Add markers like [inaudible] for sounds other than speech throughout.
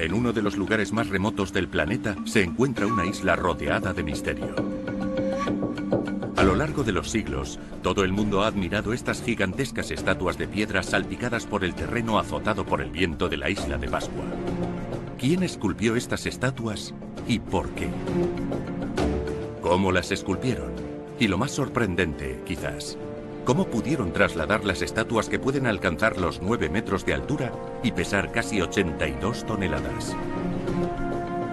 En uno de los lugares más remotos del planeta se encuentra una isla rodeada de misterio. A lo largo de los siglos, todo el mundo ha admirado estas gigantescas estatuas de piedra salpicadas por el terreno azotado por el viento de la isla de Pascua. ¿Quién esculpió estas estatuas y por qué? ¿Cómo las esculpieron? Y lo más sorprendente, quizás, ¿cómo pudieron trasladar las estatuas que pueden alcanzar los 9 metros de altura y pesar casi 82 toneladas?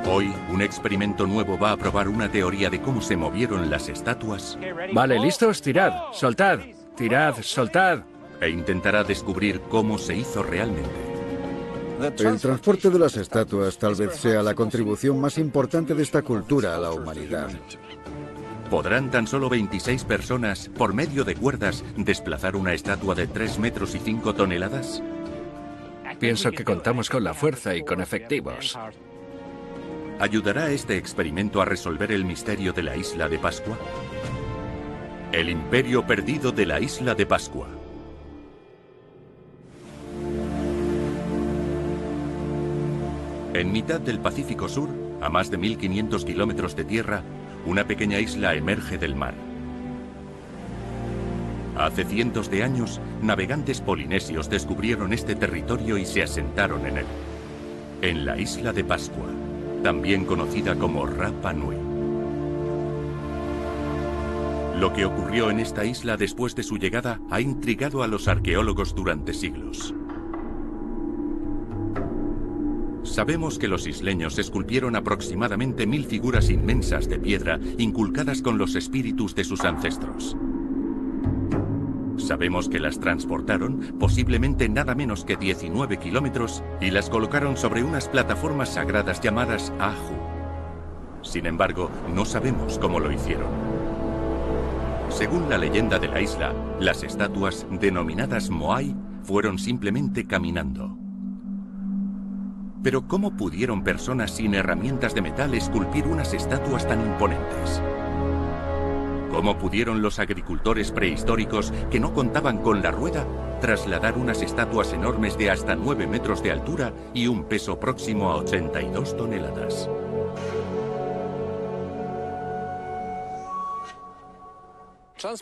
Hoy, un experimento nuevo va a probar una teoría de cómo se movieron las estatuas. Vale, listos, tirad, soltad, tirad, soltad. E intentará descubrir cómo se hizo realmente. El transporte de las estatuas tal vez sea la contribución más importante de esta cultura a la humanidad. ¿Podrán tan solo 26 personas, por medio de cuerdas, desplazar una estatua de 3 metros y 5 toneladas? Pienso que contamos con la fuerza y con efectivos. ¿Ayudará este experimento a resolver el misterio de la isla de Pascua? El imperio perdido de la isla de Pascua. En mitad del Pacífico Sur, a más de 1500 kilómetros de tierra, una pequeña isla emerge del mar. Hace cientos de años, navegantes polinesios descubrieron este territorio y se asentaron en él, en la isla de Pascua también conocida como Rapa Nui. Lo que ocurrió en esta isla después de su llegada ha intrigado a los arqueólogos durante siglos. Sabemos que los isleños esculpieron aproximadamente mil figuras inmensas de piedra inculcadas con los espíritus de sus ancestros. Sabemos que las transportaron, posiblemente nada menos que 19 kilómetros, y las colocaron sobre unas plataformas sagradas llamadas Aju. Sin embargo, no sabemos cómo lo hicieron. Según la leyenda de la isla, las estatuas, denominadas Moai, fueron simplemente caminando. Pero ¿cómo pudieron personas sin herramientas de metal esculpir unas estatuas tan imponentes? ¿Cómo pudieron los agricultores prehistóricos que no contaban con la rueda trasladar unas estatuas enormes de hasta 9 metros de altura y un peso próximo a 82 toneladas?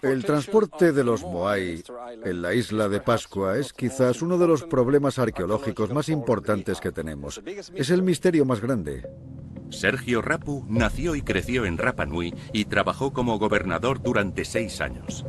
El transporte de los Moai en la isla de Pascua es quizás uno de los problemas arqueológicos más importantes que tenemos. Es el misterio más grande. Sergio Rapu nació y creció en Rapa Nui y trabajó como gobernador durante seis años.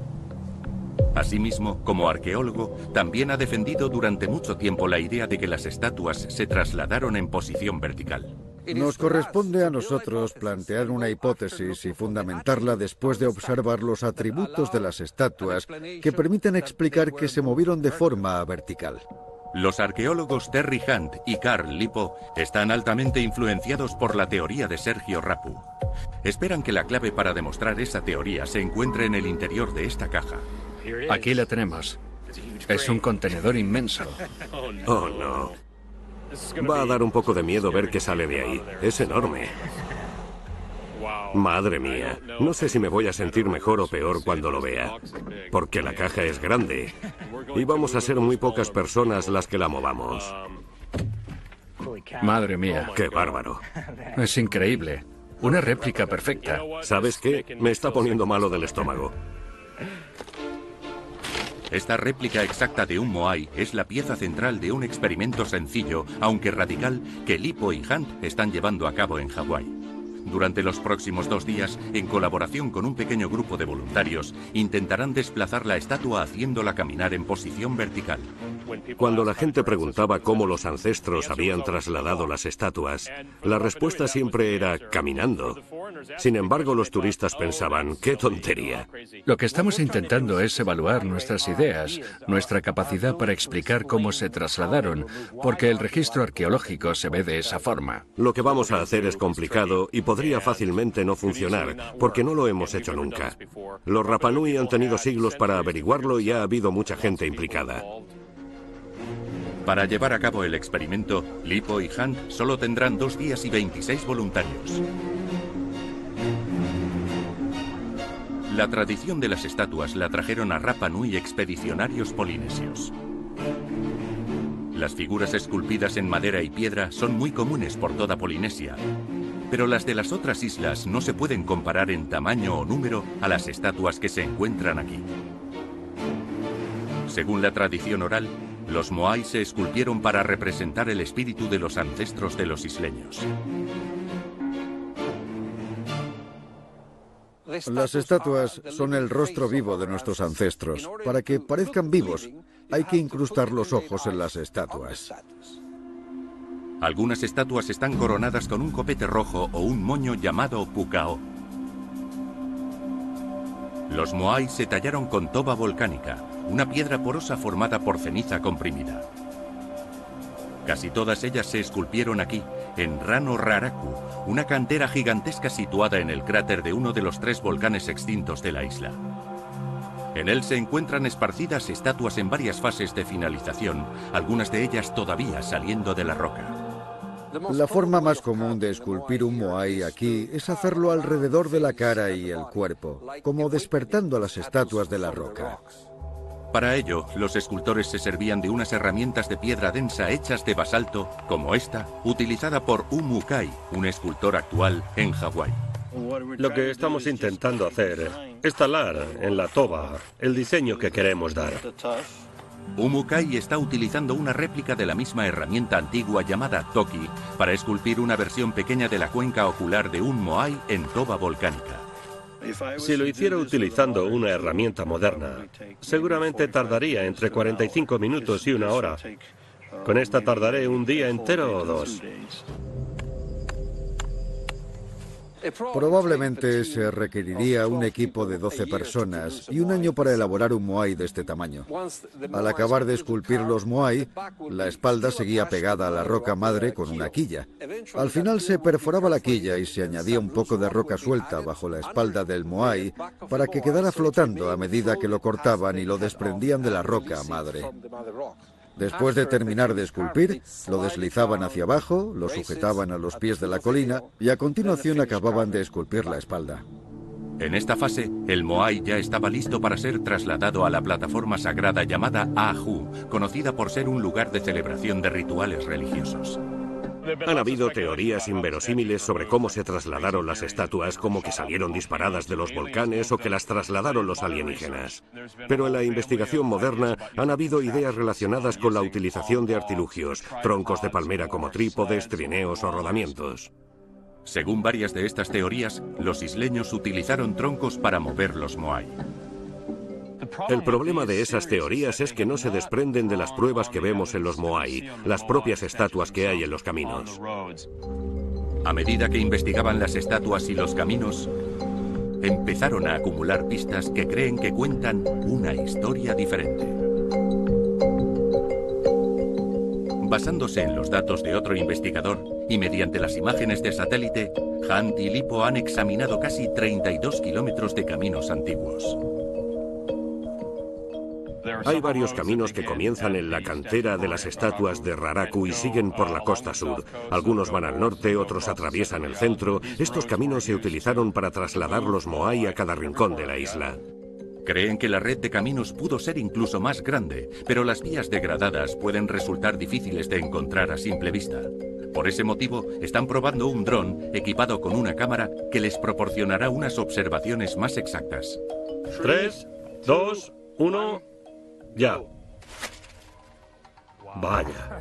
Asimismo, como arqueólogo, también ha defendido durante mucho tiempo la idea de que las estatuas se trasladaron en posición vertical. Nos corresponde a nosotros plantear una hipótesis y fundamentarla después de observar los atributos de las estatuas que permiten explicar que se movieron de forma vertical. Los arqueólogos Terry Hunt y Carl Lipo están altamente influenciados por la teoría de Sergio Rapu. Esperan que la clave para demostrar esa teoría se encuentre en el interior de esta caja. Aquí la tenemos. Es un contenedor inmenso. Oh, no. Va a dar un poco de miedo ver qué sale de ahí. Es enorme. Madre mía, no sé si me voy a sentir mejor o peor cuando lo vea, porque la caja es grande y vamos a ser muy pocas personas las que la movamos. Madre mía. Qué bárbaro. Es increíble. Una réplica perfecta. ¿Sabes qué? Me está poniendo malo del estómago. Esta réplica exacta de un Moai es la pieza central de un experimento sencillo, aunque radical, que Lipo y Hunt están llevando a cabo en Hawái. Durante los próximos dos días, en colaboración con un pequeño grupo de voluntarios, intentarán desplazar la estatua haciéndola caminar en posición vertical. Cuando la gente preguntaba cómo los ancestros habían trasladado las estatuas, la respuesta siempre era caminando. Sin embargo, los turistas pensaban, qué tontería. Lo que estamos intentando es evaluar nuestras ideas, nuestra capacidad para explicar cómo se trasladaron, porque el registro arqueológico se ve de esa forma. Lo que vamos a hacer es complicado y podría fácilmente no funcionar, porque no lo hemos hecho nunca. Los Rapanui han tenido siglos para averiguarlo y ha habido mucha gente implicada. Para llevar a cabo el experimento, Lipo y Hunt solo tendrán dos días y 26 voluntarios. La tradición de las estatuas la trajeron a Rapa Nui expedicionarios polinesios. Las figuras esculpidas en madera y piedra son muy comunes por toda Polinesia, pero las de las otras islas no se pueden comparar en tamaño o número a las estatuas que se encuentran aquí. Según la tradición oral, los Moai se esculpieron para representar el espíritu de los ancestros de los isleños. Las estatuas son el rostro vivo de nuestros ancestros. Para que parezcan vivos, hay que incrustar los ojos en las estatuas. Algunas estatuas están coronadas con un copete rojo o un moño llamado pukao. Los moai se tallaron con toba volcánica, una piedra porosa formada por ceniza comprimida. Casi todas ellas se esculpieron aquí, en Rano Raraku, una cantera gigantesca situada en el cráter de uno de los tres volcanes extintos de la isla. En él se encuentran esparcidas estatuas en varias fases de finalización, algunas de ellas todavía saliendo de la roca. La forma más común de esculpir un moai aquí es hacerlo alrededor de la cara y el cuerpo, como despertando a las estatuas de la roca. Para ello, los escultores se servían de unas herramientas de piedra densa hechas de basalto, como esta, utilizada por Umukai, un escultor actual en Hawái. Lo que estamos intentando hacer es talar en la toba el diseño que queremos dar. Umukai está utilizando una réplica de la misma herramienta antigua llamada Toki para esculpir una versión pequeña de la cuenca ocular de un moai en toba volcánica. Si lo hiciera utilizando una herramienta moderna, seguramente tardaría entre 45 minutos y una hora. Con esta tardaré un día entero o dos. Probablemente se requeriría un equipo de 12 personas y un año para elaborar un moai de este tamaño. Al acabar de esculpir los moai, la espalda seguía pegada a la roca madre con una quilla. Al final se perforaba la quilla y se añadía un poco de roca suelta bajo la espalda del moai para que quedara flotando a medida que lo cortaban y lo desprendían de la roca madre. Después de terminar de esculpir, lo deslizaban hacia abajo, lo sujetaban a los pies de la colina y a continuación acababan de esculpir la espalda. En esta fase, el Moai ya estaba listo para ser trasladado a la plataforma sagrada llamada Ahu, conocida por ser un lugar de celebración de rituales religiosos. Han habido teorías inverosímiles sobre cómo se trasladaron las estatuas, como que salieron disparadas de los volcanes o que las trasladaron los alienígenas. Pero en la investigación moderna han habido ideas relacionadas con la utilización de artilugios, troncos de palmera como trípodes, trineos o rodamientos. Según varias de estas teorías, los isleños utilizaron troncos para mover los moai. El problema de esas teorías es que no se desprenden de las pruebas que vemos en los Moai, las propias estatuas que hay en los caminos. A medida que investigaban las estatuas y los caminos, empezaron a acumular pistas que creen que cuentan una historia diferente. Basándose en los datos de otro investigador y mediante las imágenes de satélite, Hunt y Lipo han examinado casi 32 kilómetros de caminos antiguos. Hay varios caminos que comienzan en la cantera de las estatuas de Raraku y siguen por la costa sur. Algunos van al norte, otros atraviesan el centro. Estos caminos se utilizaron para trasladar los Moai a cada rincón de la isla. Creen que la red de caminos pudo ser incluso más grande, pero las vías degradadas pueden resultar difíciles de encontrar a simple vista. Por ese motivo, están probando un dron equipado con una cámara que les proporcionará unas observaciones más exactas. 3, 2, 1, ya. Vaya.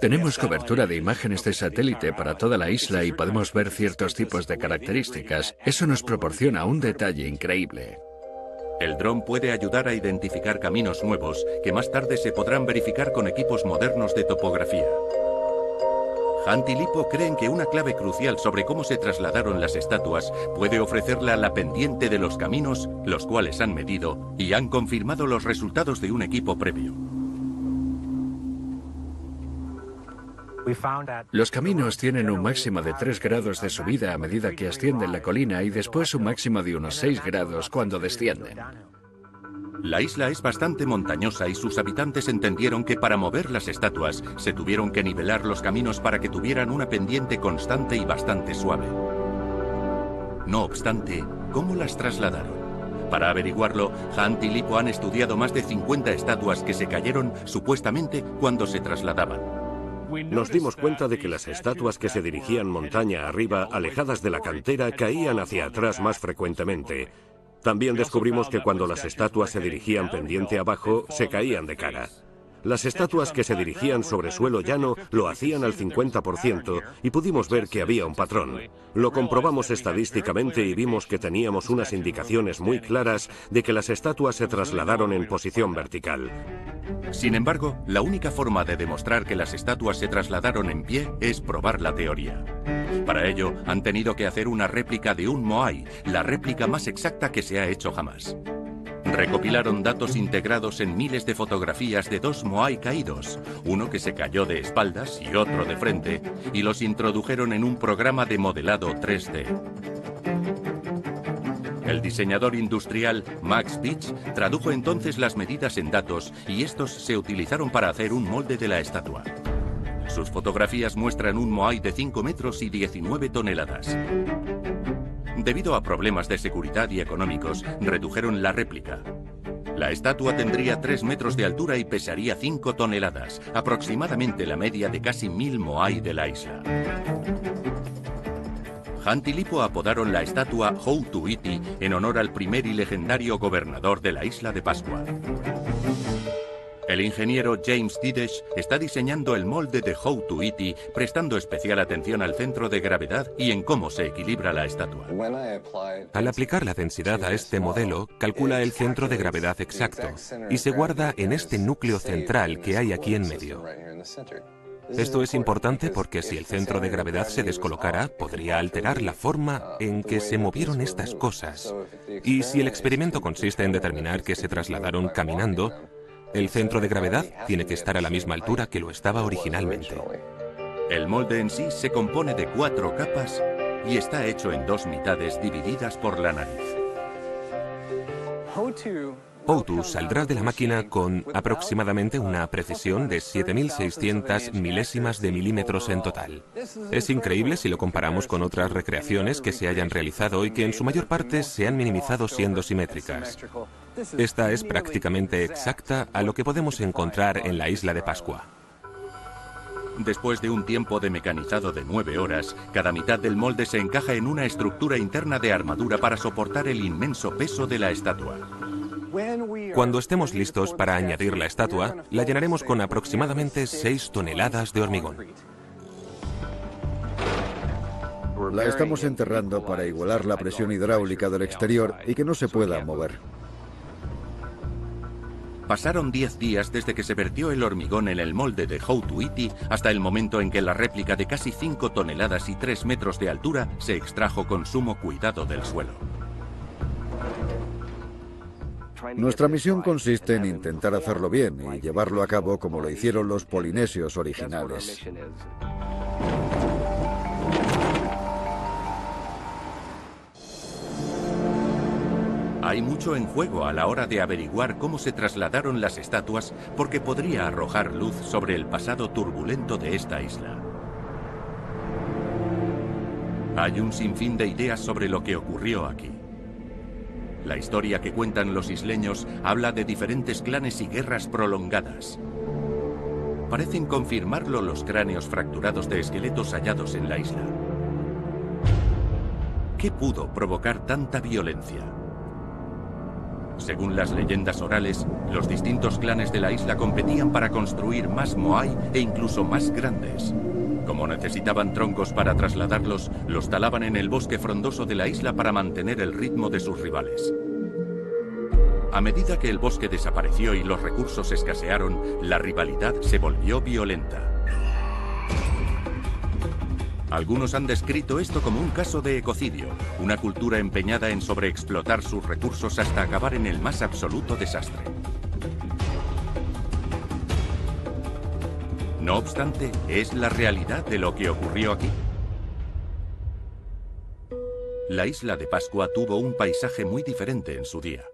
Tenemos cobertura de imágenes de satélite para toda la isla y podemos ver ciertos tipos de características. Eso nos proporciona un detalle increíble. El dron puede ayudar a identificar caminos nuevos que más tarde se podrán verificar con equipos modernos de topografía. Hunt y Lipo creen que una clave crucial sobre cómo se trasladaron las estatuas puede ofrecerla la pendiente de los caminos, los cuales han medido y han confirmado los resultados de un equipo previo. Los caminos tienen un máximo de 3 grados de subida a medida que ascienden la colina y después un máximo de unos 6 grados cuando descienden. La isla es bastante montañosa y sus habitantes entendieron que para mover las estatuas se tuvieron que nivelar los caminos para que tuvieran una pendiente constante y bastante suave. No obstante, ¿cómo las trasladaron? Para averiguarlo, Hunt y Lipo han estudiado más de 50 estatuas que se cayeron supuestamente cuando se trasladaban. Nos dimos cuenta de que las estatuas que se dirigían montaña arriba, alejadas de la cantera, caían hacia atrás más frecuentemente. También descubrimos que cuando las estatuas se dirigían pendiente abajo, se caían de cara. Las estatuas que se dirigían sobre suelo llano lo hacían al 50% y pudimos ver que había un patrón. Lo comprobamos estadísticamente y vimos que teníamos unas indicaciones muy claras de que las estatuas se trasladaron en posición vertical. Sin embargo, la única forma de demostrar que las estatuas se trasladaron en pie es probar la teoría. Para ello, han tenido que hacer una réplica de un Moai, la réplica más exacta que se ha hecho jamás. Recopilaron datos integrados en miles de fotografías de dos Moai caídos, uno que se cayó de espaldas y otro de frente, y los introdujeron en un programa de modelado 3D. El diseñador industrial Max Pitch tradujo entonces las medidas en datos y estos se utilizaron para hacer un molde de la estatua. Sus fotografías muestran un Moai de 5 metros y 19 toneladas. Debido a problemas de seguridad y económicos, redujeron la réplica. La estatua tendría 3 metros de altura y pesaría 5 toneladas, aproximadamente la media de casi mil moai de la isla. Hunt y Lipo apodaron la estatua Houtuiti en honor al primer y legendario gobernador de la isla de Pascua. El ingeniero James Didesh está diseñando el molde de Houtuiti, prestando especial atención al centro de gravedad y en cómo se equilibra la estatua. Al aplicar la densidad a este modelo, calcula el centro de gravedad exacto y se guarda en este núcleo central que hay aquí en medio. Esto es importante porque si el centro de gravedad se descolocara, podría alterar la forma en que se movieron estas cosas. Y si el experimento consiste en determinar que se trasladaron caminando, el centro de gravedad tiene que estar a la misma altura que lo estaba originalmente. El molde en sí se compone de cuatro capas y está hecho en dos mitades divididas por la nariz. Outu saldrá de la máquina con aproximadamente una precisión de 7.600 milésimas de milímetros en total. Es increíble si lo comparamos con otras recreaciones que se hayan realizado y que en su mayor parte se han minimizado siendo simétricas. Esta es prácticamente exacta a lo que podemos encontrar en la isla de Pascua. Después de un tiempo de mecanizado de nueve horas, cada mitad del molde se encaja en una estructura interna de armadura para soportar el inmenso peso de la estatua. Cuando estemos listos para añadir la estatua, la llenaremos con aproximadamente 6 toneladas de hormigón. La estamos enterrando para igualar la presión hidráulica del exterior y que no se pueda mover. Pasaron 10 días desde que se vertió el hormigón en el molde de Houtuiti hasta el momento en que la réplica de casi 5 toneladas y 3 metros de altura se extrajo con sumo cuidado del suelo. Nuestra misión consiste en intentar hacerlo bien y llevarlo a cabo como lo hicieron los polinesios originales. Hay mucho en juego a la hora de averiguar cómo se trasladaron las estatuas porque podría arrojar luz sobre el pasado turbulento de esta isla. Hay un sinfín de ideas sobre lo que ocurrió aquí. La historia que cuentan los isleños habla de diferentes clanes y guerras prolongadas. Parecen confirmarlo los cráneos fracturados de esqueletos hallados en la isla. ¿Qué pudo provocar tanta violencia? Según las leyendas orales, los distintos clanes de la isla competían para construir más moai e incluso más grandes. Como necesitaban troncos para trasladarlos, los talaban en el bosque frondoso de la isla para mantener el ritmo de sus rivales. A medida que el bosque desapareció y los recursos escasearon, la rivalidad se volvió violenta. Algunos han descrito esto como un caso de ecocidio, una cultura empeñada en sobreexplotar sus recursos hasta acabar en el más absoluto desastre. No obstante, es la realidad de lo que ocurrió aquí. La isla de Pascua tuvo un paisaje muy diferente en su día.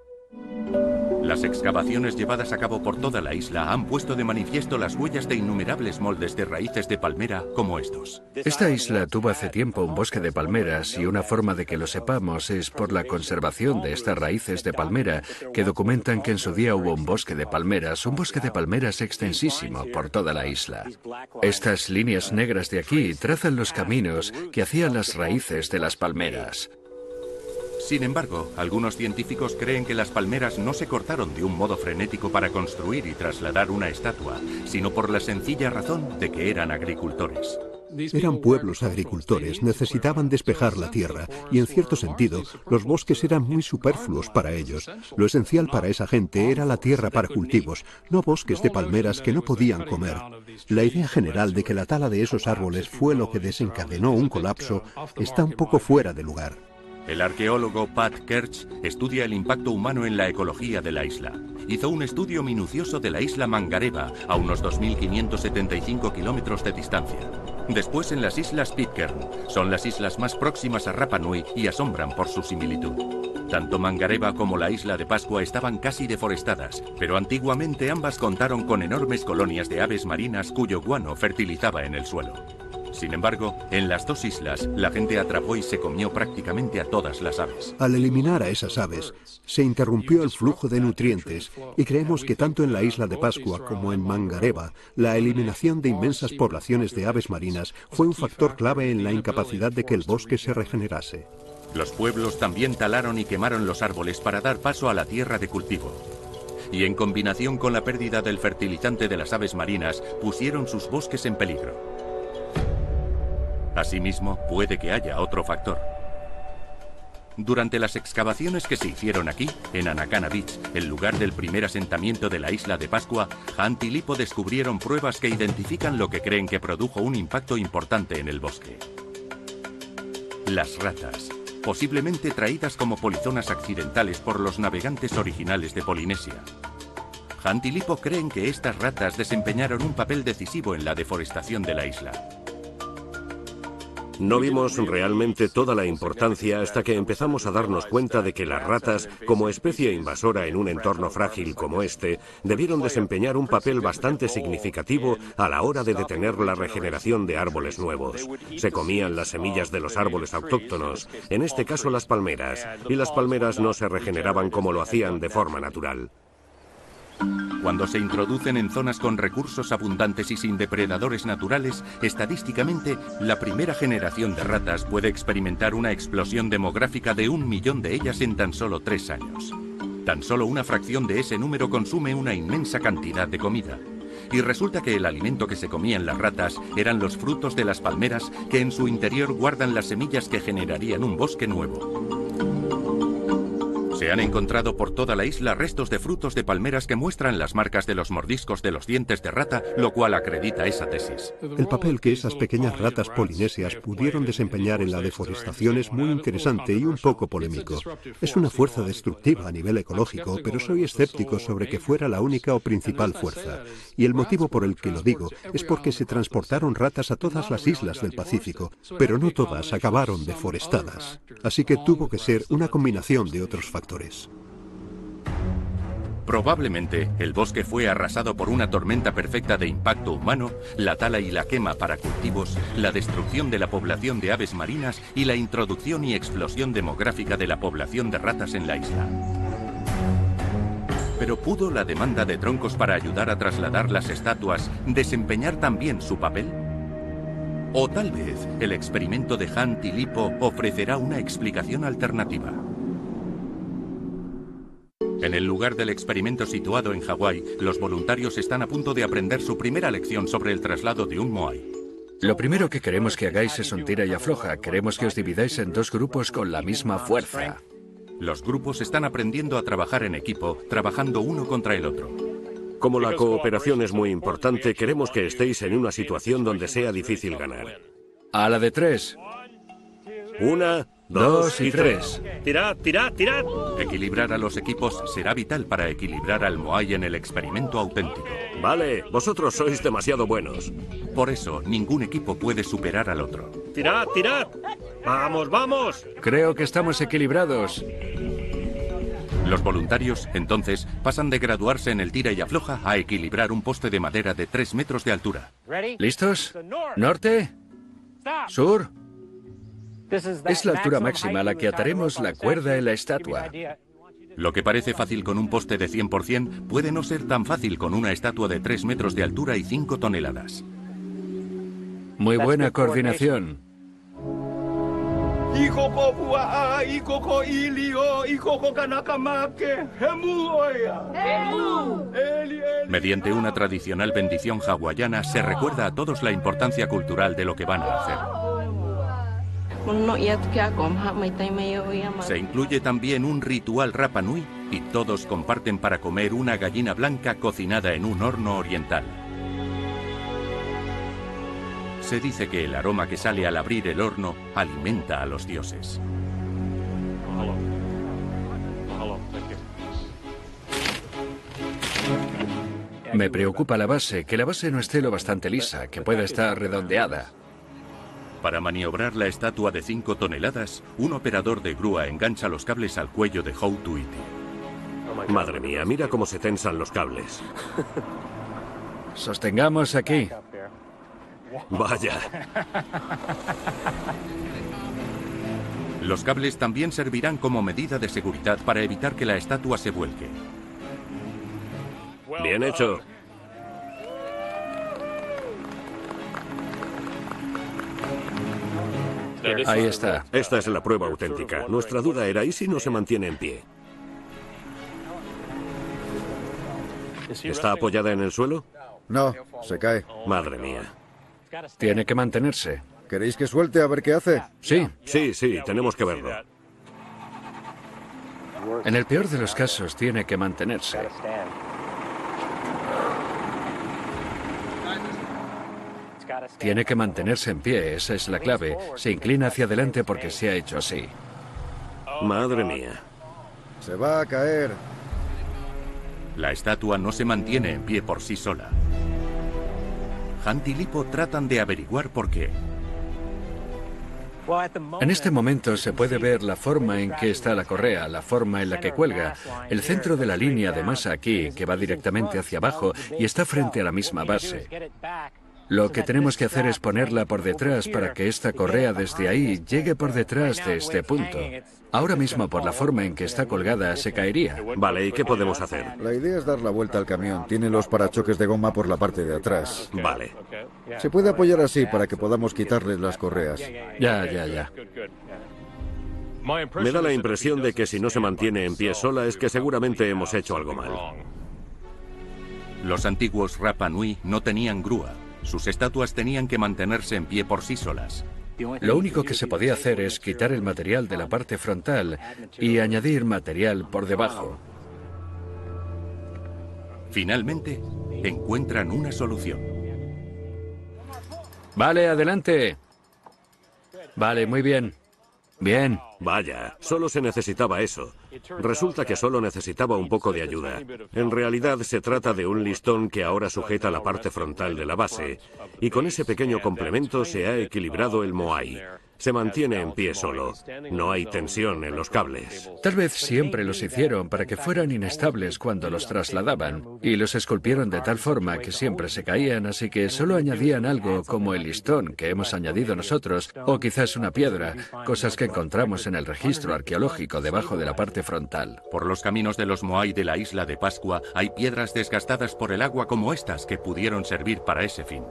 Las excavaciones llevadas a cabo por toda la isla han puesto de manifiesto las huellas de innumerables moldes de raíces de palmera como estos. Esta isla tuvo hace tiempo un bosque de palmeras y una forma de que lo sepamos es por la conservación de estas raíces de palmera que documentan que en su día hubo un bosque de palmeras, un bosque de palmeras extensísimo por toda la isla. Estas líneas negras de aquí trazan los caminos que hacían las raíces de las palmeras. Sin embargo, algunos científicos creen que las palmeras no se cortaron de un modo frenético para construir y trasladar una estatua, sino por la sencilla razón de que eran agricultores. Eran pueblos agricultores, necesitaban despejar la tierra y en cierto sentido los bosques eran muy superfluos para ellos. Lo esencial para esa gente era la tierra para cultivos, no bosques de palmeras que no podían comer. La idea general de que la tala de esos árboles fue lo que desencadenó un colapso está un poco fuera de lugar. El arqueólogo Pat Kerch estudia el impacto humano en la ecología de la isla. Hizo un estudio minucioso de la isla Mangareva, a unos 2.575 kilómetros de distancia. Después en las islas Pitcairn. Son las islas más próximas a Rapa Nui y asombran por su similitud. Tanto Mangareva como la isla de Pascua estaban casi deforestadas, pero antiguamente ambas contaron con enormes colonias de aves marinas cuyo guano fertilizaba en el suelo. Sin embargo, en las dos islas, la gente atrapó y se comió prácticamente a todas las aves. Al eliminar a esas aves, se interrumpió el flujo de nutrientes y creemos que tanto en la isla de Pascua como en Mangareva, la eliminación de inmensas poblaciones de aves marinas fue un factor clave en la incapacidad de que el bosque se regenerase. Los pueblos también talaron y quemaron los árboles para dar paso a la tierra de cultivo. Y en combinación con la pérdida del fertilizante de las aves marinas, pusieron sus bosques en peligro. Asimismo, puede que haya otro factor. Durante las excavaciones que se hicieron aquí, en Anacana Beach, el lugar del primer asentamiento de la isla de Pascua, Hunt y Lipo descubrieron pruebas que identifican lo que creen que produjo un impacto importante en el bosque. Las ratas, posiblemente traídas como polizonas accidentales por los navegantes originales de Polinesia. Hunt y Lipo creen que estas ratas desempeñaron un papel decisivo en la deforestación de la isla. No vimos realmente toda la importancia hasta que empezamos a darnos cuenta de que las ratas, como especie invasora en un entorno frágil como este, debieron desempeñar un papel bastante significativo a la hora de detener la regeneración de árboles nuevos. Se comían las semillas de los árboles autóctonos, en este caso las palmeras, y las palmeras no se regeneraban como lo hacían de forma natural. Cuando se introducen en zonas con recursos abundantes y sin depredadores naturales, estadísticamente, la primera generación de ratas puede experimentar una explosión demográfica de un millón de ellas en tan solo tres años. Tan solo una fracción de ese número consume una inmensa cantidad de comida. Y resulta que el alimento que se comían las ratas eran los frutos de las palmeras que en su interior guardan las semillas que generarían un bosque nuevo. Se han encontrado por toda la isla restos de frutos de palmeras que muestran las marcas de los mordiscos de los dientes de rata, lo cual acredita esa tesis. El papel que esas pequeñas ratas polinesias pudieron desempeñar en la deforestación es muy interesante y un poco polémico. Es una fuerza destructiva a nivel ecológico, pero soy escéptico sobre que fuera la única o principal fuerza. Y el motivo por el que lo digo es porque se transportaron ratas a todas las islas del Pacífico, pero no todas acabaron deforestadas. Así que tuvo que ser una combinación de otros factores. Probablemente el bosque fue arrasado por una tormenta perfecta de impacto humano, la tala y la quema para cultivos, la destrucción de la población de aves marinas y la introducción y explosión demográfica de la población de ratas en la isla. Pero ¿pudo la demanda de troncos para ayudar a trasladar las estatuas desempeñar también su papel? O tal vez el experimento de Hunt y ofrecerá una explicación alternativa. En el lugar del experimento situado en Hawái, los voluntarios están a punto de aprender su primera lección sobre el traslado de un Moai. Lo primero que queremos que hagáis es un tira y afloja. Queremos que os dividáis en dos grupos con la misma fuerza. Los grupos están aprendiendo a trabajar en equipo, trabajando uno contra el otro. Como la cooperación es muy importante, queremos que estéis en una situación donde sea difícil ganar. A la de tres. Una, dos y tres. Tirad, tirad, tirad. Equilibrar a los equipos será vital para equilibrar al Moai en el experimento auténtico. Vale, vosotros sois demasiado buenos. Por eso, ningún equipo puede superar al otro. Tirad, tirad. Vamos, vamos. Creo que estamos equilibrados. Los voluntarios, entonces, pasan de graduarse en el tira y afloja a equilibrar un poste de madera de 3 metros de altura. ¿Listos? ¿Norte? ¿Sur? Es la altura máxima a la que ataremos la cuerda en la estatua. Lo que parece fácil con un poste de 100% puede no ser tan fácil con una estatua de 3 metros de altura y 5 toneladas. Muy buena coordinación. Mediante una tradicional bendición hawaiana se recuerda a todos la importancia cultural de lo que van a hacer. Se incluye también un ritual Rapa Nui y todos comparten para comer una gallina blanca cocinada en un horno oriental. Se dice que el aroma que sale al abrir el horno alimenta a los dioses. Me preocupa la base, que la base no esté lo bastante lisa, que pueda estar redondeada. Para maniobrar la estatua de 5 toneladas, un operador de grúa engancha los cables al cuello de Houtuiti. Madre mía, mira cómo se tensan los cables. Sostengamos aquí. Vaya. Los cables también servirán como medida de seguridad para evitar que la estatua se vuelque. Bien hecho. Ahí está. Esta es la prueba auténtica. Nuestra duda era, ¿y si no se mantiene en pie? ¿Está apoyada en el suelo? No, se cae. Madre mía. Tiene que mantenerse. ¿Queréis que suelte a ver qué hace? Sí. Sí, sí, tenemos que verlo. En el peor de los casos tiene que mantenerse. Tiene que mantenerse en pie, esa es la clave. Se inclina hacia adelante porque se ha hecho así. Madre mía. Se va a caer. La estatua no se mantiene en pie por sí sola. Hunt y Lipo tratan de averiguar por qué. En este momento se puede ver la forma en que está la correa, la forma en la que cuelga, el centro de la línea de masa aquí, que va directamente hacia abajo y está frente a la misma base. Lo que tenemos que hacer es ponerla por detrás para que esta correa desde ahí llegue por detrás de este punto. Ahora mismo, por la forma en que está colgada, se caería. Vale, ¿y qué podemos hacer? La idea es dar la vuelta al camión. Tiene los parachoques de goma por la parte de atrás. Vale. Se puede apoyar así para que podamos quitarles las correas. Ya, ya, ya. Me da la impresión de que si no se mantiene en pie sola es que seguramente hemos hecho algo mal. Los antiguos Rapa Nui no tenían grúa. Sus estatuas tenían que mantenerse en pie por sí solas. Lo único que se podía hacer es quitar el material de la parte frontal y añadir material por debajo. Finalmente, encuentran una solución. Vale, adelante. Vale, muy bien. Bien. Vaya, solo se necesitaba eso. Resulta que solo necesitaba un poco de ayuda. En realidad se trata de un listón que ahora sujeta la parte frontal de la base, y con ese pequeño complemento se ha equilibrado el Moai. Se mantiene en pie solo. No hay tensión en los cables. Tal vez siempre los hicieron para que fueran inestables cuando los trasladaban, y los esculpieron de tal forma que siempre se caían, así que solo añadían algo como el listón que hemos añadido nosotros, o quizás una piedra, cosas que encontramos en el registro arqueológico debajo de la parte frontal. Por los caminos de los Moai de la isla de Pascua hay piedras desgastadas por el agua como estas que pudieron servir para ese fin.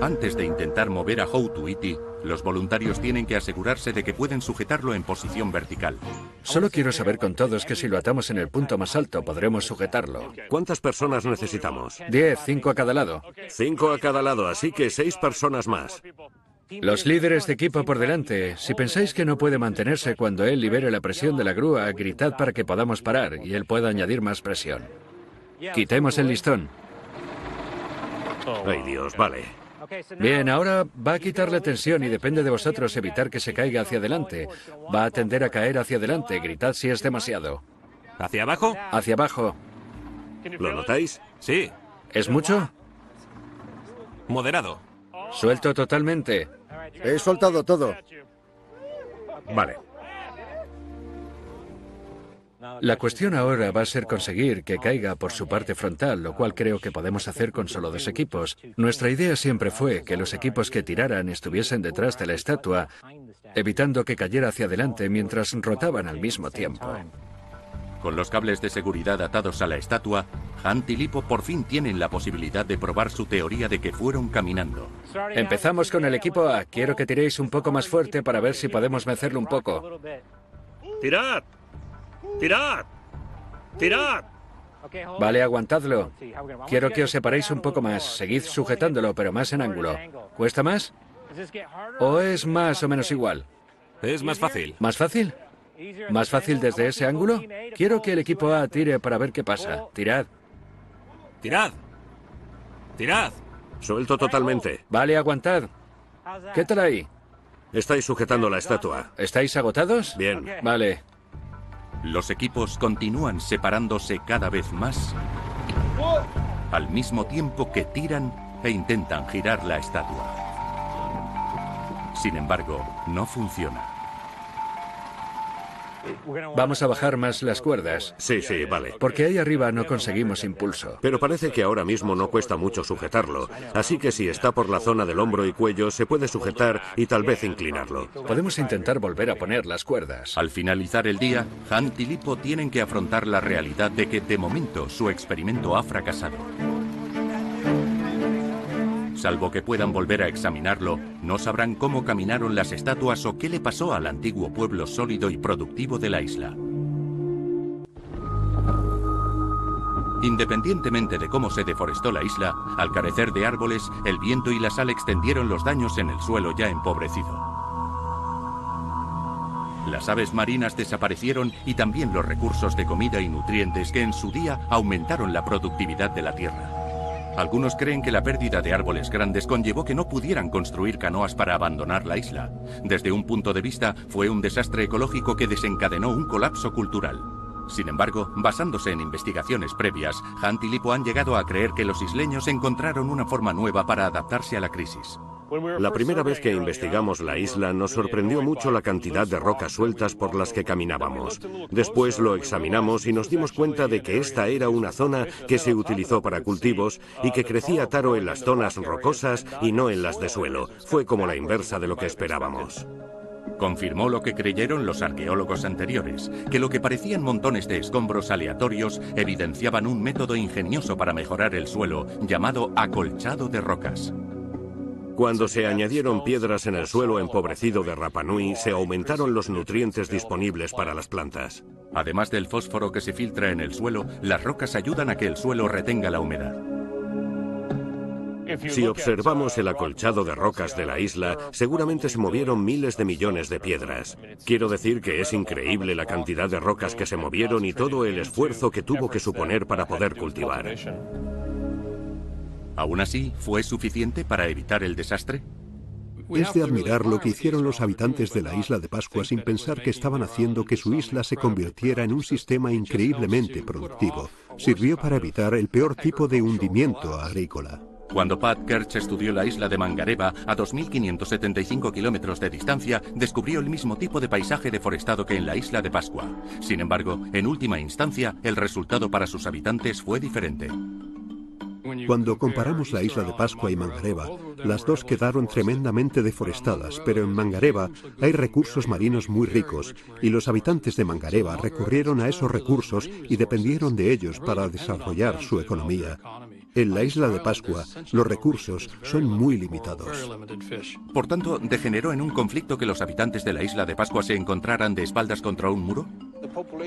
Antes de intentar mover a Houtuiti, los voluntarios tienen que asegurarse de que pueden sujetarlo en posición vertical. Solo quiero saber con todos que si lo atamos en el punto más alto podremos sujetarlo. ¿Cuántas personas necesitamos? Diez, cinco a cada lado. Cinco a cada lado, así que seis personas más. Los líderes de equipo por delante, si pensáis que no puede mantenerse cuando él libere la presión de la grúa, gritad para que podamos parar y él pueda añadir más presión. Quitemos el listón. Ay Dios, vale. Bien, ahora va a quitar la tensión y depende de vosotros evitar que se caiga hacia adelante. Va a tender a caer hacia adelante. Gritad si es demasiado. ¿Hacia abajo? Hacia abajo. ¿Lo notáis? Sí. ¿Es mucho? Moderado. Suelto totalmente. He soltado todo. Vale. La cuestión ahora va a ser conseguir que caiga por su parte frontal, lo cual creo que podemos hacer con solo dos equipos. Nuestra idea siempre fue que los equipos que tiraran estuviesen detrás de la estatua, evitando que cayera hacia adelante mientras rotaban al mismo tiempo. Con los cables de seguridad atados a la estatua, Hunt y Lipo por fin tienen la posibilidad de probar su teoría de que fueron caminando. Empezamos con el equipo A. Quiero que tiréis un poco más fuerte para ver si podemos vencerlo un poco. ¡Tirad! ¡Tirad! ¡Tirad! Vale, aguantadlo. Quiero que os separéis un poco más. Seguid sujetándolo, pero más en ángulo. ¿Cuesta más? ¿O es más o menos igual? Es más fácil. ¿Más fácil? ¿Más fácil desde ese ángulo? Quiero que el equipo A tire para ver qué pasa. Tirad. ¡Tirad! ¡Tirad! Suelto totalmente. Vale, aguantad. ¿Qué tal ahí? Estáis sujetando la estatua. ¿Estáis agotados? Bien. Vale. Los equipos continúan separándose cada vez más al mismo tiempo que tiran e intentan girar la estatua. Sin embargo, no funciona. Vamos a bajar más las cuerdas, Sí, sí, vale. porque ahí arriba no conseguimos impulso. Pero parece que ahora mismo no cuesta mucho sujetarlo, así que si está por la zona del hombro y cuello se puede sujetar y tal vez inclinarlo. Podemos intentar volver a poner las cuerdas. Al finalizar el día, Hunt y Lipo tienen que afrontar la realidad de que de momento su experimento ha fracasado. Salvo que puedan volver a examinarlo, no sabrán cómo caminaron las estatuas o qué le pasó al antiguo pueblo sólido y productivo de la isla. Independientemente de cómo se deforestó la isla, al carecer de árboles, el viento y la sal extendieron los daños en el suelo ya empobrecido. Las aves marinas desaparecieron y también los recursos de comida y nutrientes que en su día aumentaron la productividad de la tierra. Algunos creen que la pérdida de árboles grandes conllevó que no pudieran construir canoas para abandonar la isla. Desde un punto de vista, fue un desastre ecológico que desencadenó un colapso cultural. Sin embargo, basándose en investigaciones previas, Hunt y Lipo han llegado a creer que los isleños encontraron una forma nueva para adaptarse a la crisis. La primera vez que investigamos la isla nos sorprendió mucho la cantidad de rocas sueltas por las que caminábamos. Después lo examinamos y nos dimos cuenta de que esta era una zona que se utilizó para cultivos y que crecía taro en las zonas rocosas y no en las de suelo. Fue como la inversa de lo que esperábamos. Confirmó lo que creyeron los arqueólogos anteriores, que lo que parecían montones de escombros aleatorios evidenciaban un método ingenioso para mejorar el suelo llamado acolchado de rocas. Cuando se añadieron piedras en el suelo empobrecido de Rapanui, se aumentaron los nutrientes disponibles para las plantas. Además del fósforo que se filtra en el suelo, las rocas ayudan a que el suelo retenga la humedad. Si observamos el acolchado de rocas de la isla, seguramente se movieron miles de millones de piedras. Quiero decir que es increíble la cantidad de rocas que se movieron y todo el esfuerzo que tuvo que suponer para poder cultivar. Aún así, ¿fue suficiente para evitar el desastre? Es de admirar lo que hicieron los habitantes de la isla de Pascua sin pensar que estaban haciendo que su isla se convirtiera en un sistema increíblemente productivo. Sirvió para evitar el peor tipo de hundimiento agrícola. Cuando Pat Kerch estudió la isla de Mangareva a 2.575 kilómetros de distancia, descubrió el mismo tipo de paisaje deforestado que en la isla de Pascua. Sin embargo, en última instancia, el resultado para sus habitantes fue diferente. Cuando comparamos la isla de Pascua y Mangareva, las dos quedaron tremendamente deforestadas, pero en Mangareva hay recursos marinos muy ricos y los habitantes de Mangareva recurrieron a esos recursos y dependieron de ellos para desarrollar su economía. En la isla de Pascua, los recursos son muy limitados. Por tanto, ¿degeneró en un conflicto que los habitantes de la isla de Pascua se encontraran de espaldas contra un muro?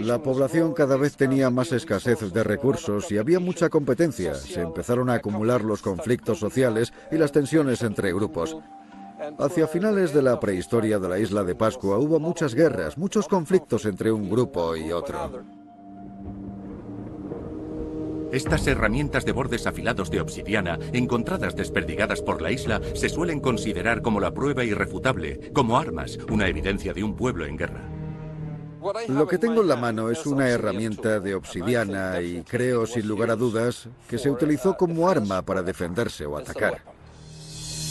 La población cada vez tenía más escasez de recursos y había mucha competencia. Se empezaron a acumular los conflictos sociales y las tensiones entre grupos. Hacia finales de la prehistoria de la isla de Pascua hubo muchas guerras, muchos conflictos entre un grupo y otro. Estas herramientas de bordes afilados de obsidiana, encontradas desperdigadas por la isla, se suelen considerar como la prueba irrefutable, como armas, una evidencia de un pueblo en guerra. Lo que tengo en la mano es una herramienta de obsidiana y creo, sin lugar a dudas, que se utilizó como arma para defenderse o atacar.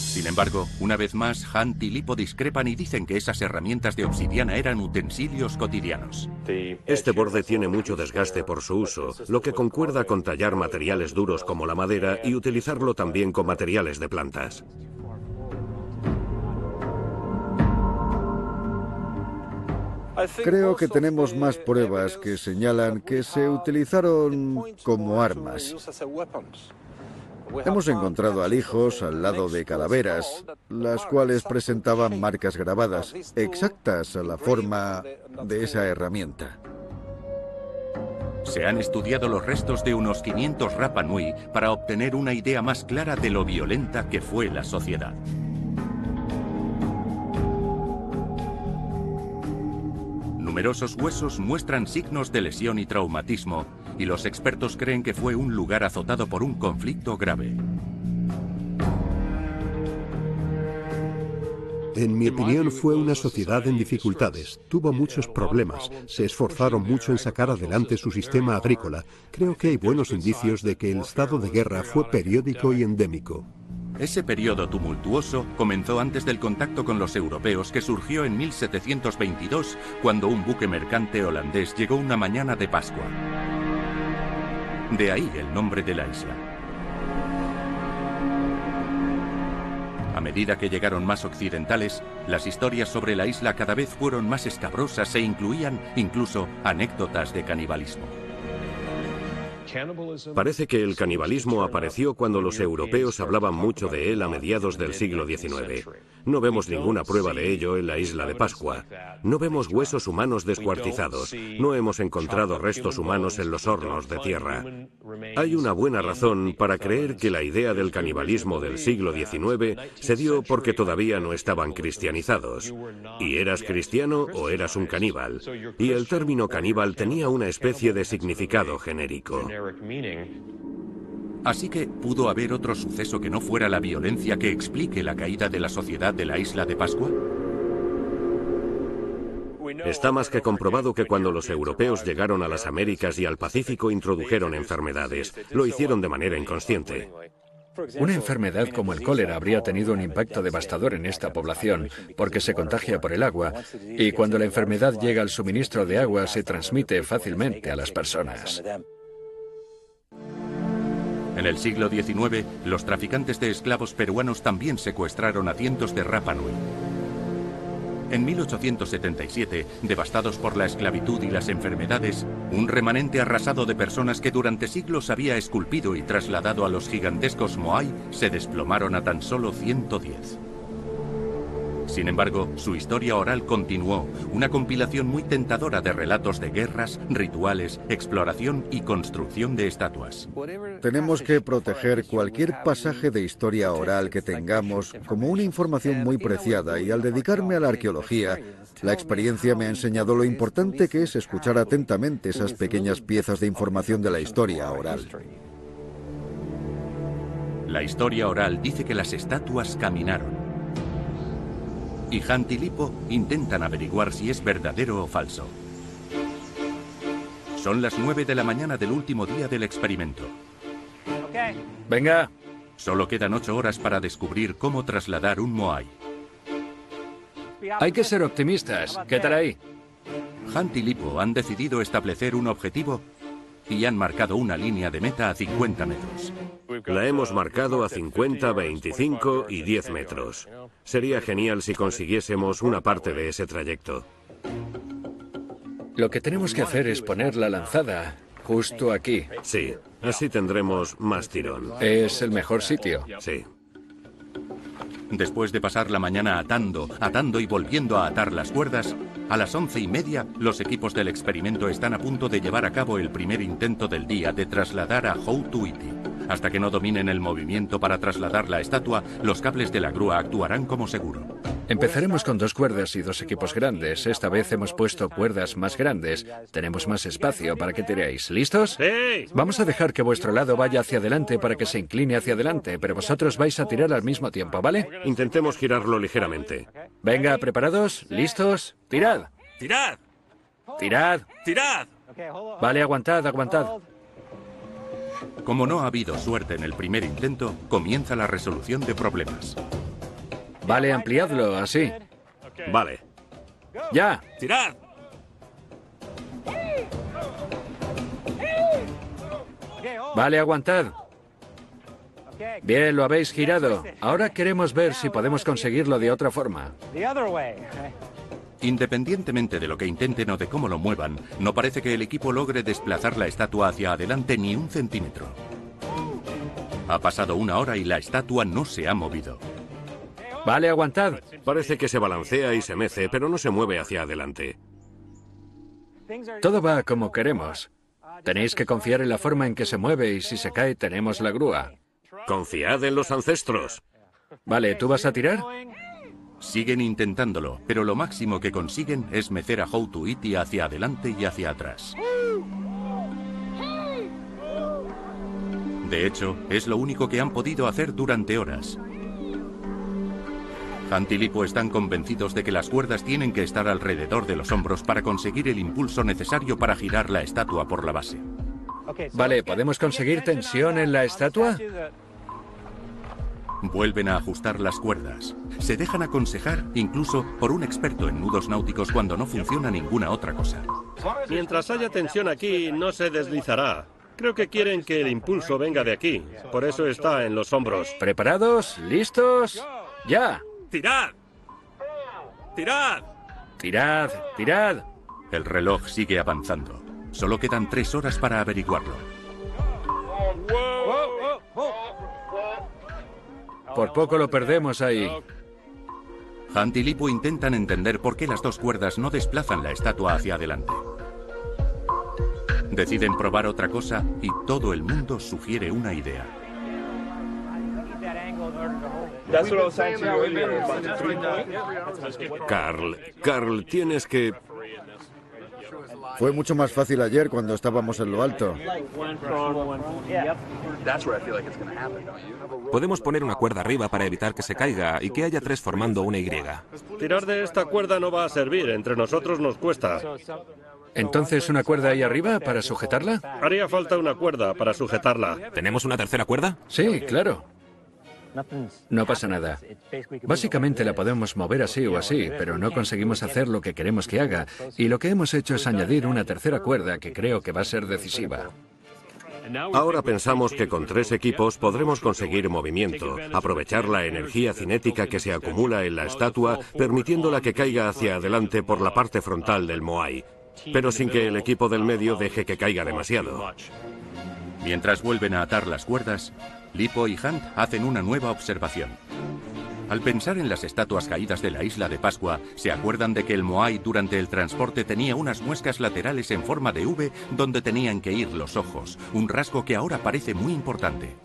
Sin embargo, una vez más, Hunt y Lipo discrepan y dicen que esas herramientas de obsidiana eran utensilios cotidianos. Este borde tiene mucho desgaste por su uso, lo que concuerda con tallar materiales duros como la madera y utilizarlo también con materiales de plantas. Creo que tenemos más pruebas que señalan que se utilizaron como armas. Hemos encontrado alijos al lado de calaveras, las cuales presentaban marcas grabadas, exactas a la forma de esa herramienta. Se han estudiado los restos de unos 500 Rapa Nui para obtener una idea más clara de lo violenta que fue la sociedad. Numerosos huesos muestran signos de lesión y traumatismo, y los expertos creen que fue un lugar azotado por un conflicto grave. En mi opinión fue una sociedad en dificultades, tuvo muchos problemas, se esforzaron mucho en sacar adelante su sistema agrícola. Creo que hay buenos indicios de que el estado de guerra fue periódico y endémico. Ese periodo tumultuoso comenzó antes del contacto con los europeos que surgió en 1722 cuando un buque mercante holandés llegó una mañana de Pascua. De ahí el nombre de la isla. A medida que llegaron más occidentales, las historias sobre la isla cada vez fueron más escabrosas e incluían incluso anécdotas de canibalismo. Parece que el canibalismo apareció cuando los europeos hablaban mucho de él a mediados del siglo XIX. No vemos ninguna prueba de ello en la isla de Pascua. No vemos huesos humanos descuartizados. No hemos encontrado restos humanos en los hornos de tierra. Hay una buena razón para creer que la idea del canibalismo del siglo XIX se dio porque todavía no estaban cristianizados. Y eras cristiano o eras un caníbal. Y el término caníbal tenía una especie de significado genérico. Así que, ¿pudo haber otro suceso que no fuera la violencia que explique la caída de la sociedad de la isla de Pascua? Está más que comprobado que cuando los europeos llegaron a las Américas y al Pacífico introdujeron enfermedades. Lo hicieron de manera inconsciente. Una enfermedad como el cólera habría tenido un impacto devastador en esta población porque se contagia por el agua y cuando la enfermedad llega al suministro de agua se transmite fácilmente a las personas. En el siglo XIX, los traficantes de esclavos peruanos también secuestraron a cientos de Rapa Nui. En 1877, devastados por la esclavitud y las enfermedades, un remanente arrasado de personas que durante siglos había esculpido y trasladado a los gigantescos Moai se desplomaron a tan solo 110. Sin embargo, su historia oral continuó, una compilación muy tentadora de relatos de guerras, rituales, exploración y construcción de estatuas. Tenemos que proteger cualquier pasaje de historia oral que tengamos como una información muy preciada y al dedicarme a la arqueología, la experiencia me ha enseñado lo importante que es escuchar atentamente esas pequeñas piezas de información de la historia oral. La historia oral dice que las estatuas caminaron, y Hunt y Lipo intentan averiguar si es verdadero o falso. Son las 9 de la mañana del último día del experimento. Venga. Solo quedan 8 horas para descubrir cómo trasladar un Moai. Hay que ser optimistas. ¿Qué tal ahí? Hunt y Lipo han decidido establecer un objetivo y han marcado una línea de meta a 50 metros. La hemos marcado a 50, 25 y 10 metros. Sería genial si consiguiésemos una parte de ese trayecto. Lo que tenemos que hacer es poner la lanzada justo aquí. Sí, así tendremos más tirón. Es el mejor sitio. Sí. Después de pasar la mañana atando, atando y volviendo a atar las cuerdas, a las once y media los equipos del experimento están a punto de llevar a cabo el primer intento del día de trasladar a Houtuiti. Hasta que no dominen el movimiento para trasladar la estatua, los cables de la grúa actuarán como seguro. Empezaremos con dos cuerdas y dos equipos grandes. Esta vez hemos puesto cuerdas más grandes. Tenemos más espacio para que tiréis. ¿Listos? ¡Sí! Vamos a dejar que vuestro lado vaya hacia adelante para que se incline hacia adelante, pero vosotros vais a tirar al mismo tiempo, ¿vale? Intentemos girarlo ligeramente. Venga, ¿preparados? ¿Listos? ¡Tirad! ¡Tirad! ¡Tirad! ¡Tirad! Vale, aguantad, aguantad. Como no ha habido suerte en el primer intento, comienza la resolución de problemas. Vale, ampliadlo, así. Vale. ¡Ya! ¡Tirad! Vale, aguantad. Bien, lo habéis girado. Ahora queremos ver si podemos conseguirlo de otra forma. Independientemente de lo que intenten o de cómo lo muevan, no parece que el equipo logre desplazar la estatua hacia adelante ni un centímetro. Ha pasado una hora y la estatua no se ha movido. Vale, aguantad. Parece que se balancea y se mece, pero no se mueve hacia adelante. Todo va como queremos. Tenéis que confiar en la forma en que se mueve y si se cae tenemos la grúa. Confiad en los ancestros. Vale, ¿tú vas a tirar? Siguen intentándolo, pero lo máximo que consiguen es mecer a Houtuiti hacia adelante y hacia atrás. De hecho, es lo único que han podido hacer durante horas. Hunt y Lipo están convencidos de que las cuerdas tienen que estar alrededor de los hombros para conseguir el impulso necesario para girar la estatua por la base. Vale, ¿podemos conseguir tensión en la estatua? Vuelven a ajustar las cuerdas. Se dejan aconsejar incluso por un experto en nudos náuticos cuando no funciona ninguna otra cosa. Mientras haya tensión aquí, no se deslizará. Creo que quieren que el impulso venga de aquí. Por eso está en los hombros. ¿Preparados? ¿Listos? ¡Ya! ¡Tirad! ¡Tirad! ¡Tirad! ¡Tirad! El reloj sigue avanzando. Solo quedan tres horas para averiguarlo. Por poco lo perdemos ahí. Hunt y Lipo intentan entender por qué las dos cuerdas no desplazan la estatua hacia adelante. Deciden probar otra cosa y todo el mundo sugiere una idea. Carl, Carl, tienes que... Fue mucho más fácil ayer cuando estábamos en lo alto. Podemos poner una cuerda arriba para evitar que se caiga y que haya tres formando una Y. Tirar de esta cuerda no va a servir. Entre nosotros nos cuesta. Entonces, ¿una cuerda ahí arriba para sujetarla? Haría falta una cuerda para sujetarla. ¿Tenemos una tercera cuerda? Sí, claro. No pasa nada. Básicamente la podemos mover así o así, pero no conseguimos hacer lo que queremos que haga. Y lo que hemos hecho es añadir una tercera cuerda que creo que va a ser decisiva. Ahora pensamos que con tres equipos podremos conseguir movimiento, aprovechar la energía cinética que se acumula en la estatua, permitiéndola que caiga hacia adelante por la parte frontal del Moai, pero sin que el equipo del medio deje que caiga demasiado. Mientras vuelven a atar las cuerdas, Lipo y Hunt hacen una nueva observación. Al pensar en las estatuas caídas de la isla de Pascua, se acuerdan de que el Moai durante el transporte tenía unas muescas laterales en forma de V donde tenían que ir los ojos, un rasgo que ahora parece muy importante.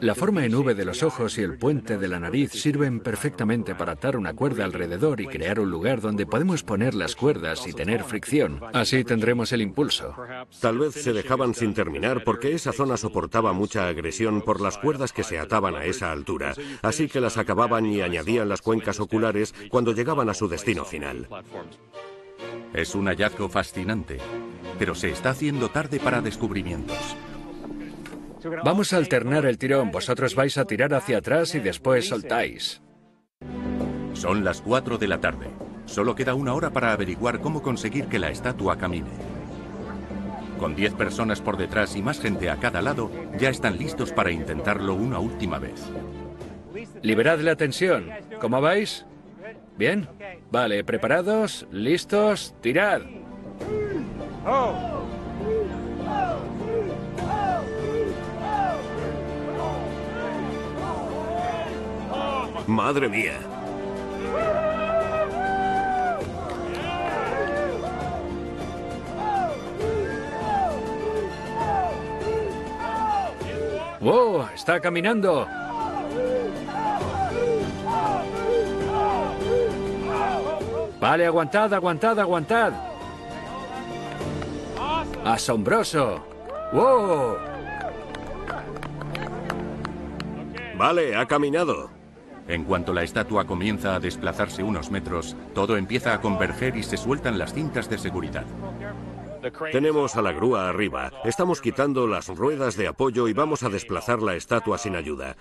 La forma en V de los ojos y el puente de la nariz sirven perfectamente para atar una cuerda alrededor y crear un lugar donde podemos poner las cuerdas y tener fricción. Así tendremos el impulso. Tal vez se dejaban sin terminar porque esa zona soportaba mucha agresión por las cuerdas que se ataban a esa altura, así que las acababan y añadían las cuencas oculares cuando llegaban a su destino final. Es un hallazgo fascinante, pero se está haciendo tarde para descubrimientos. Vamos a alternar el tirón. Vosotros vais a tirar hacia atrás y después soltáis. Son las 4 de la tarde. Solo queda una hora para averiguar cómo conseguir que la estatua camine. Con 10 personas por detrás y más gente a cada lado, ya están listos para intentarlo una última vez. Liberad la tensión. ¿Cómo vais? ¿Bien? Vale, ¿preparados? ¿Listos? ¡Tirad! ¡Madre mía! ¡Wow! ¡Está caminando! Vale, aguantad, aguantad, aguantad. ¡Asombroso! ¡Wow! Vale, ha caminado. En cuanto la estatua comienza a desplazarse unos metros, todo empieza a converger y se sueltan las cintas de seguridad. Tenemos a la grúa arriba. Estamos quitando las ruedas de apoyo y vamos a desplazar la estatua sin ayuda.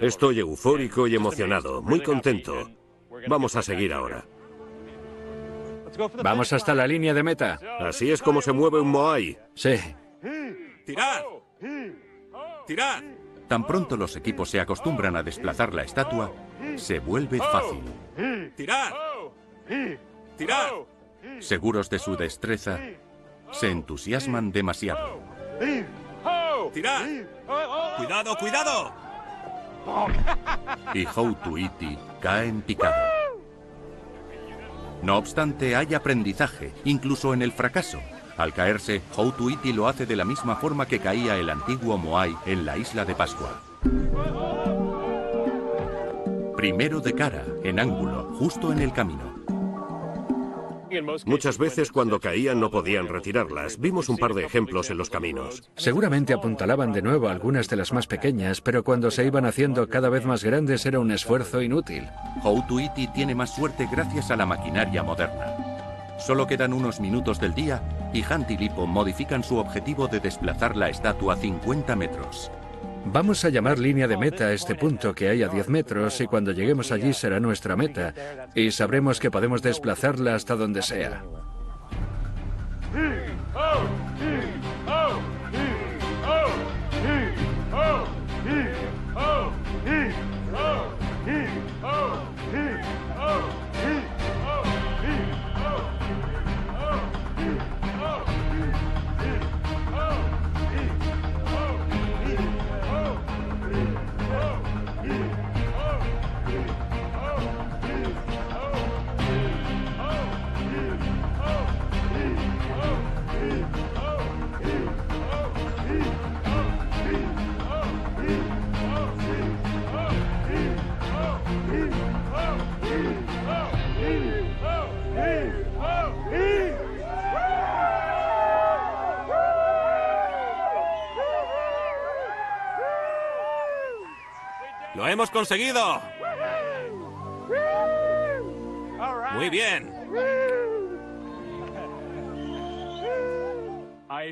Estoy eufórico y emocionado, muy contento. Vamos a seguir ahora. Vamos hasta la línea de meta. Así es como se mueve un Moai. Sí. ¡Tirad! ¡Tirad! Tan pronto los equipos se acostumbran a desplazar la estatua, se vuelve fácil. ¡Tirad! ¡Tirad! Seguros de su destreza, se entusiasman demasiado. ¡Tirad! ¡Cuidado, cuidado! Y Houtuiti cae en picado. No obstante, hay aprendizaje, incluso en el fracaso. Al caerse, Houtuiti lo hace de la misma forma que caía el antiguo Moai en la isla de Pascua. Primero de cara, en ángulo, justo en el camino. Muchas veces cuando caían no podían retirarlas. Vimos un par de ejemplos en los caminos. Seguramente apuntalaban de nuevo algunas de las más pequeñas, pero cuando se iban haciendo cada vez más grandes era un esfuerzo inútil. Houtuiti tiene más suerte gracias a la maquinaria moderna. Solo quedan unos minutos del día y Hunt y Lipo modifican su objetivo de desplazar la estatua 50 metros. Vamos a llamar línea de meta a este punto que hay a 10 metros y cuando lleguemos allí será nuestra meta y sabremos que podemos desplazarla hasta donde sea. [laughs] hemos conseguido! Muy bien.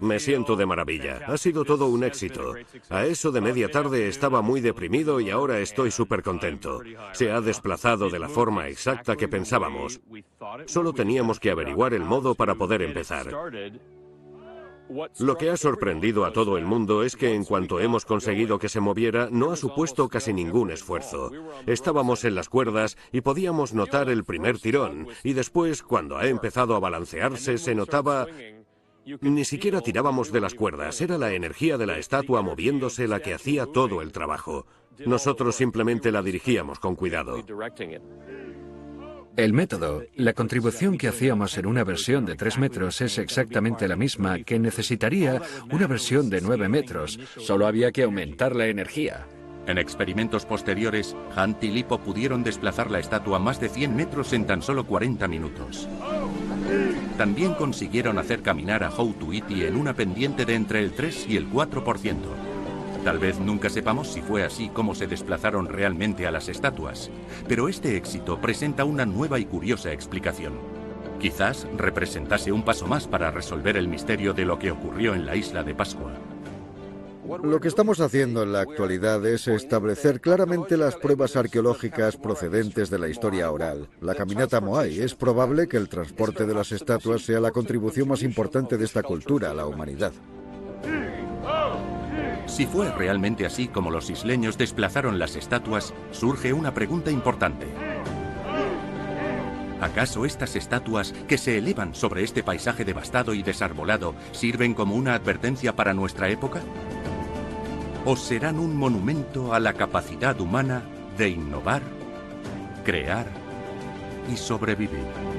Me siento de maravilla. Ha sido todo un éxito. A eso de media tarde estaba muy deprimido y ahora estoy súper contento. Se ha desplazado de la forma exacta que pensábamos. Solo teníamos que averiguar el modo para poder empezar. Lo que ha sorprendido a todo el mundo es que en cuanto hemos conseguido que se moviera, no ha supuesto casi ningún esfuerzo. Estábamos en las cuerdas y podíamos notar el primer tirón, y después, cuando ha empezado a balancearse, se notaba... Ni siquiera tirábamos de las cuerdas, era la energía de la estatua moviéndose la que hacía todo el trabajo. Nosotros simplemente la dirigíamos con cuidado. El método, la contribución que hacíamos en una versión de 3 metros es exactamente la misma que necesitaría una versión de 9 metros. Solo había que aumentar la energía. En experimentos posteriores, Hunt y Lipo pudieron desplazar la estatua más de 100 metros en tan solo 40 minutos. También consiguieron hacer caminar a Houtuiti en una pendiente de entre el 3 y el 4%. Tal vez nunca sepamos si fue así como se desplazaron realmente a las estatuas, pero este éxito presenta una nueva y curiosa explicación. Quizás representase un paso más para resolver el misterio de lo que ocurrió en la isla de Pascua. Lo que estamos haciendo en la actualidad es establecer claramente las pruebas arqueológicas procedentes de la historia oral. La caminata Moai es probable que el transporte de las estatuas sea la contribución más importante de esta cultura a la humanidad. Si fue realmente así como los isleños desplazaron las estatuas, surge una pregunta importante. ¿Acaso estas estatuas que se elevan sobre este paisaje devastado y desarbolado sirven como una advertencia para nuestra época? ¿O serán un monumento a la capacidad humana de innovar, crear y sobrevivir?